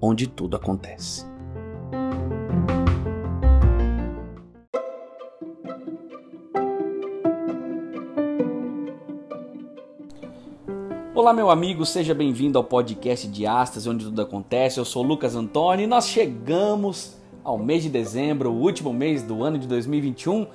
onde tudo acontece. Olá, meu amigo, seja bem-vindo ao podcast Diástase, onde tudo acontece. Eu sou Lucas Antônio e nós chegamos ao mês de dezembro, o último mês do ano de 2021,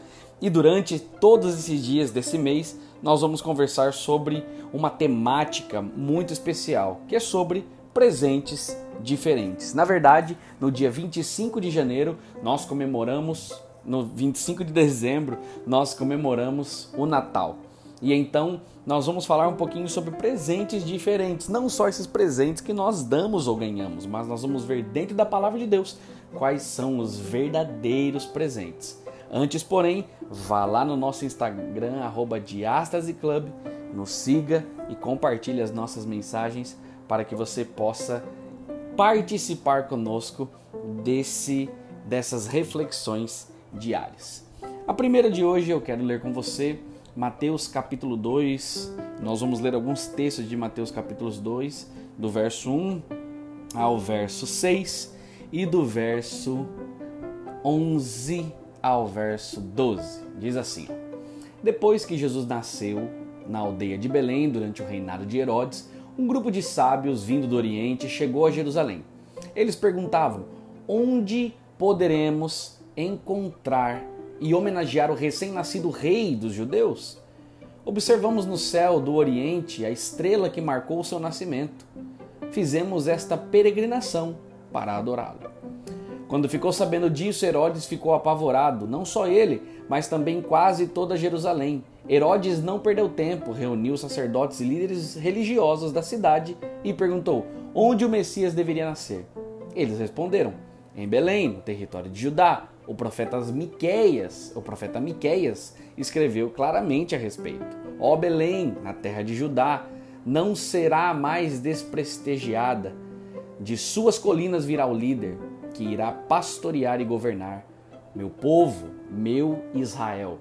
e durante todos esses dias desse mês nós vamos conversar sobre uma temática muito especial, que é sobre presentes diferentes. Na verdade, no dia 25 de janeiro nós comemoramos, no 25 de dezembro nós comemoramos o Natal. E então nós vamos falar um pouquinho sobre presentes diferentes, não só esses presentes que nós damos ou ganhamos, mas nós vamos ver dentro da palavra de Deus quais são os verdadeiros presentes. Antes, porém, vá lá no nosso Instagram, @diastaseclub, nos siga e compartilhe as nossas mensagens para que você possa participar conosco desse dessas reflexões diárias. A primeira de hoje eu quero ler com você Mateus capítulo 2. Nós vamos ler alguns textos de Mateus capítulo 2, do verso 1 ao verso 6 e do verso 11 ao verso 12. Diz assim: Depois que Jesus nasceu na aldeia de Belém durante o reinado de Herodes, um grupo de sábios vindo do Oriente chegou a Jerusalém. Eles perguntavam: Onde poderemos encontrar e homenagear o recém-nascido rei dos judeus? Observamos no céu do Oriente a estrela que marcou seu nascimento. Fizemos esta peregrinação para adorá-lo. Quando ficou sabendo disso, Herodes ficou apavorado, não só ele, mas também quase toda Jerusalém. Herodes não perdeu tempo, reuniu sacerdotes e líderes religiosos da cidade e perguntou onde o Messias deveria nascer. Eles responderam: em Belém, no território de Judá. O profeta Miqueias, o profeta Miqueias escreveu claramente a respeito. Ó Belém, na terra de Judá, não será mais desprestigiada. De suas colinas virá o líder, que irá pastorear e governar. Meu povo, meu Israel.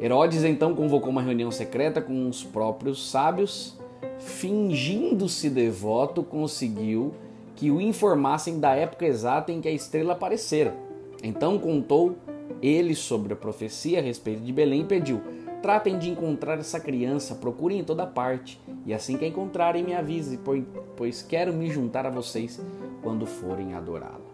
Herodes então convocou uma reunião secreta com os próprios sábios, fingindo-se devoto, conseguiu que o informassem da época exata em que a estrela aparecera. Então contou ele sobre a profecia a respeito de Belém e pediu: Tratem de encontrar essa criança, procurem em toda parte, e assim que a encontrarem, me avise, pois quero me juntar a vocês quando forem adorá-la.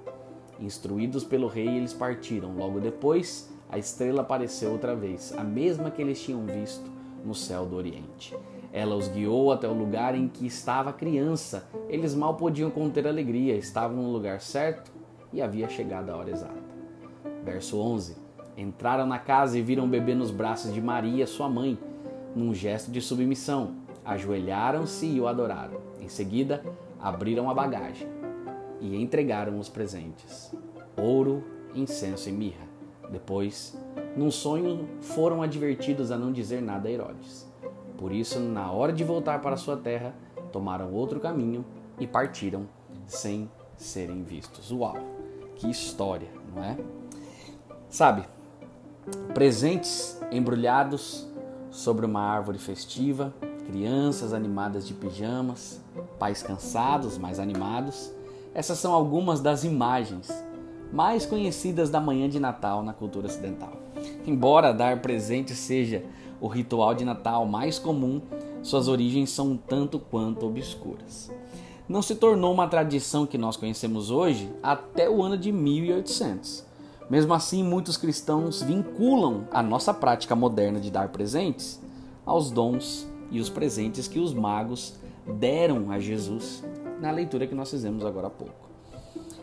Instruídos pelo rei, eles partiram. Logo depois, a estrela apareceu outra vez, a mesma que eles tinham visto no céu do Oriente. Ela os guiou até o lugar em que estava a criança. Eles mal podiam conter alegria, estavam no lugar certo e havia chegado a hora exata. Verso 11: Entraram na casa e viram o bebê nos braços de Maria, sua mãe. Num gesto de submissão, ajoelharam-se e o adoraram. Em seguida, abriram a bagagem e entregaram os presentes: ouro, incenso e mirra. Depois, num sonho, foram advertidos a não dizer nada a Herodes. Por isso, na hora de voltar para sua terra, tomaram outro caminho e partiram sem serem vistos. Uau! Que história, não é? Sabe, presentes embrulhados sobre uma árvore festiva, crianças animadas de pijamas, pais cansados, mas animados. Essas são algumas das imagens mais conhecidas da manhã de Natal na cultura ocidental. Embora dar presente seja o ritual de Natal mais comum, suas origens são um tanto quanto obscuras. Não se tornou uma tradição que nós conhecemos hoje até o ano de 1800. Mesmo assim, muitos cristãos vinculam a nossa prática moderna de dar presentes aos dons e os presentes que os magos deram a Jesus na leitura que nós fizemos agora há pouco.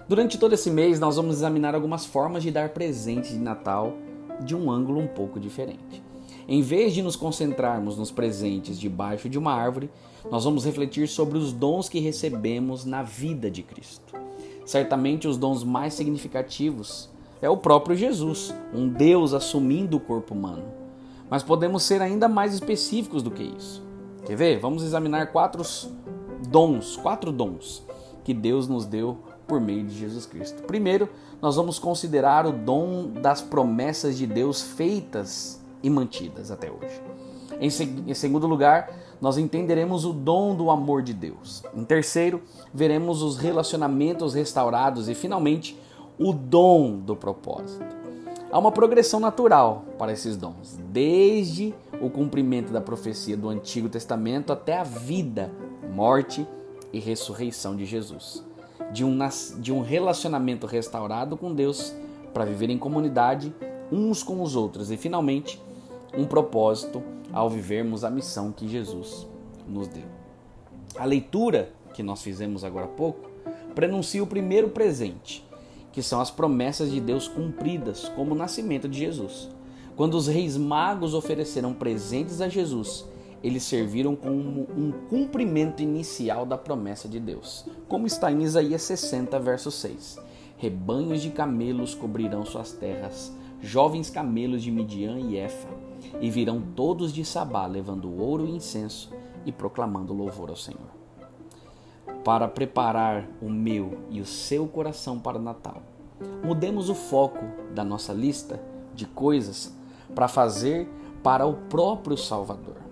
Durante todo esse mês, nós vamos examinar algumas formas de dar presentes de Natal de um ângulo um pouco diferente. Em vez de nos concentrarmos nos presentes debaixo de uma árvore, nós vamos refletir sobre os dons que recebemos na vida de Cristo. Certamente os dons mais significativos é o próprio Jesus, um Deus assumindo o corpo humano. Mas podemos ser ainda mais específicos do que isso. Quer ver? Vamos examinar quatro dons, quatro dons que Deus nos deu por meio de Jesus Cristo. Primeiro, nós vamos considerar o dom das promessas de Deus feitas e mantidas até hoje. Em, em segundo lugar, nós entenderemos o dom do amor de Deus. Em terceiro, veremos os relacionamentos restaurados e, finalmente, o dom do propósito. Há uma progressão natural para esses dons, desde o cumprimento da profecia do Antigo Testamento até a vida, morte e ressurreição de Jesus. De um, de um relacionamento restaurado com Deus para viver em comunidade uns com os outros e, finalmente, um propósito ao vivermos a missão que Jesus nos deu. A leitura que nós fizemos agora há pouco prenuncia o primeiro presente, que são as promessas de Deus cumpridas, como o nascimento de Jesus. Quando os reis magos ofereceram presentes a Jesus, eles serviram como um cumprimento inicial da promessa de Deus, como está em Isaías 60, verso 6. Rebanhos de camelos cobrirão suas terras, jovens camelos de Midian e Efa e virão todos de Sabá, levando ouro e incenso e proclamando louvor ao Senhor. Para preparar o meu e o seu coração para o Natal, mudemos o foco da nossa lista de coisas para fazer para o próprio Salvador.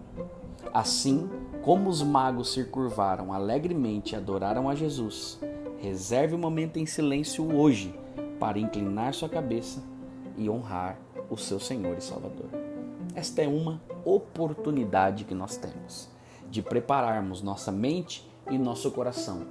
Assim como os magos se curvaram alegremente e adoraram a Jesus, reserve um momento em silêncio hoje para inclinar sua cabeça e honrar o seu Senhor e Salvador. Esta é uma oportunidade que nós temos de prepararmos nossa mente e nosso coração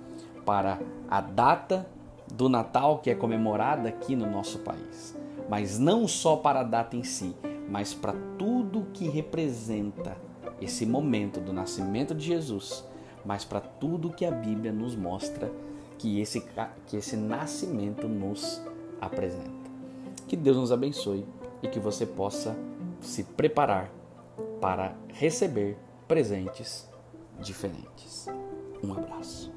para a data do Natal que é comemorada aqui no nosso país. Mas não só para a data em si, mas para tudo que representa esse momento do nascimento de Jesus, mas para tudo que a Bíblia nos mostra que esse, que esse nascimento nos apresenta. Que Deus nos abençoe e que você possa se preparar para receber presentes diferentes. Um abraço.